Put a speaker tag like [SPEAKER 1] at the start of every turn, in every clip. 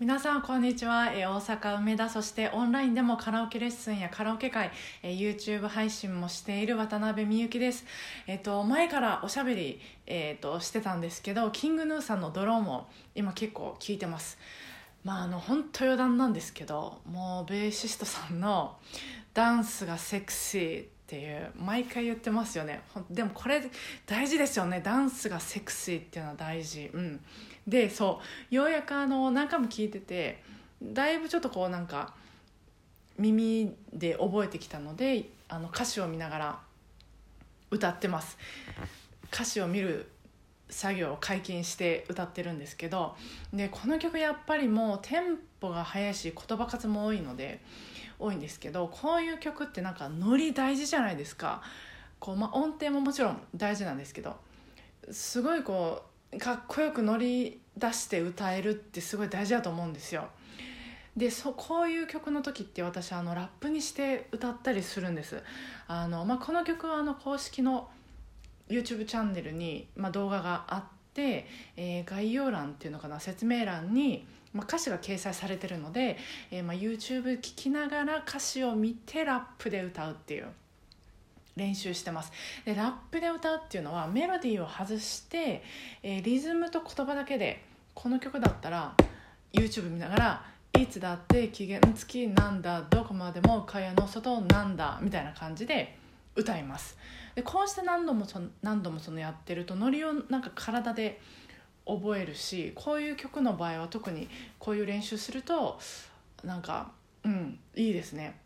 [SPEAKER 1] 皆さんこんにちは、え大阪梅田そしてオンラインでもカラオケレッスンやカラオケ会、えー YouTube 配信もしている渡辺美幸です。えっ、と前からおしゃべり、えー、としてたんですけどキングヌーさんのドローンも今結構聞いてます。まああの本当余談なんですけどもうベーシストさんのダンスがセクシーっていう毎回言ってますよね。ほんでもこれ大事ですよね。ダンスがセクシーっていうのは大事。うん。でそう。ようやくあの何回も聞いててだいぶちょっとこうなんか耳で覚えてきたのであの歌詞を見ながら歌ってます。歌詞を見る作業を解禁して歌ってるんですけどでこの曲やっぱりもうテンポが速いし言葉数も多いので多いんですけどこういう曲ってなんかノリ大事じゃないですか。こう、まあ、音程ももちろん大事なんですけどすごいこうかっこよく乗り出して歌えるってすごい大事だと思うんですよ。でそこういう曲の時って私あのラップにして歌ったりするんです。あの、まあ、この曲はあの公式の YouTube チャンネルに、まあ、動画があって、えー概要欄っていうのかな説明欄に、まあ、歌詞が掲載されてるので、えーまあ、YouTube 聴きながら歌詞を見てラップで歌うっていう練習してます。でラップで歌うっていうのはメロディーを外して、えーリズムと言葉だけでこの曲だったら YouTube 見ながら「いつだって期限付きなんだどこまでも蚊帳の外なんだ」みたいな感じで歌います。でこうして何度もそ何度もそのやってるとノリをなんか体で覚えるしこういう曲の場合は特にこういう練習するとなんかうんいいですね。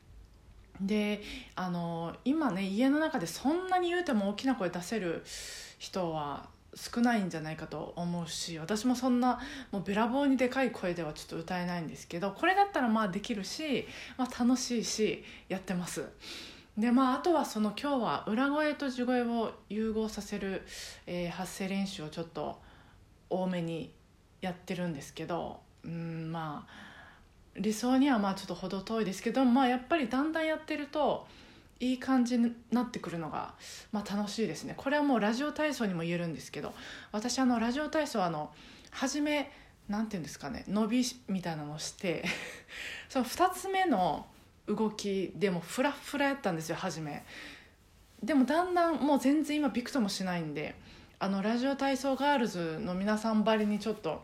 [SPEAKER 1] であの今ね家の中でそんなに言うても大きな声出せる人は少ないんじゃないかと思うし私もそんなもうべらぼうにでかい声ではちょっと歌えないんですけどこれだったらまあできるし、まあ、楽しいしやってます。でまああとはその今日は裏声と地声を融合させる、えー発声練習をちょっと多めにやってるんですけどうんまあ理想にはまあちょっと程遠いですけどまあやっぱりだんだんやってるといい感じになってくるのが、まあ、楽しいですね。これはもうラジオ体操にも言えるんですけど私あのラジオ体操はあの初めなんていうんですかね伸びみたいなのをして その2つ目の動きでもフラフラやったんですよ初め。でもだんだんもう全然今びくともしないんであのラジオ体操ガールズの皆さんばりにちょっと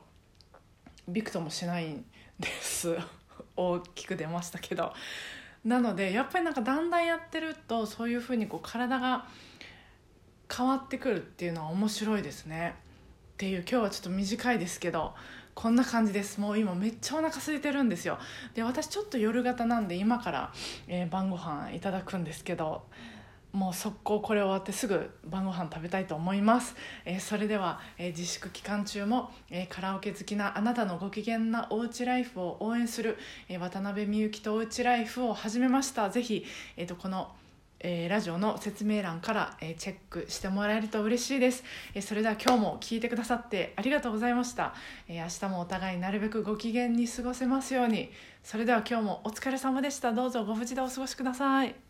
[SPEAKER 1] びくともしないんです。大きく出ましたけど。なのでやっぱりなんかだんだんやってるとそういうふうにこう体が変わってくるっていうのは面白いですね。っていう今日はちょっと短いですけどこんな感じです。もう今めっちゃお腹空いてるんですよ。で私ちょっと夜型なんで今から、えー晩ご飯いただくんですけどもう速攻これ終わってすぐ晩ご飯食べたいと思います、えーそれでは、えー自粛期間中も、えーカラオケ好きなあなたのご機嫌なおうちライフを応援する、え渡辺美幸とおうちライフを始めました。ぜひ、えー、とこのえーラジオの説明欄から、えーチェックしてもらえると嬉しいです、えーそれでは今日も聞いてくださってありがとうございました、え明日もお互いなるべくご機嫌に過ごせますように。それでは今日もお疲れ様でした。どうぞご無事でお過ごしください。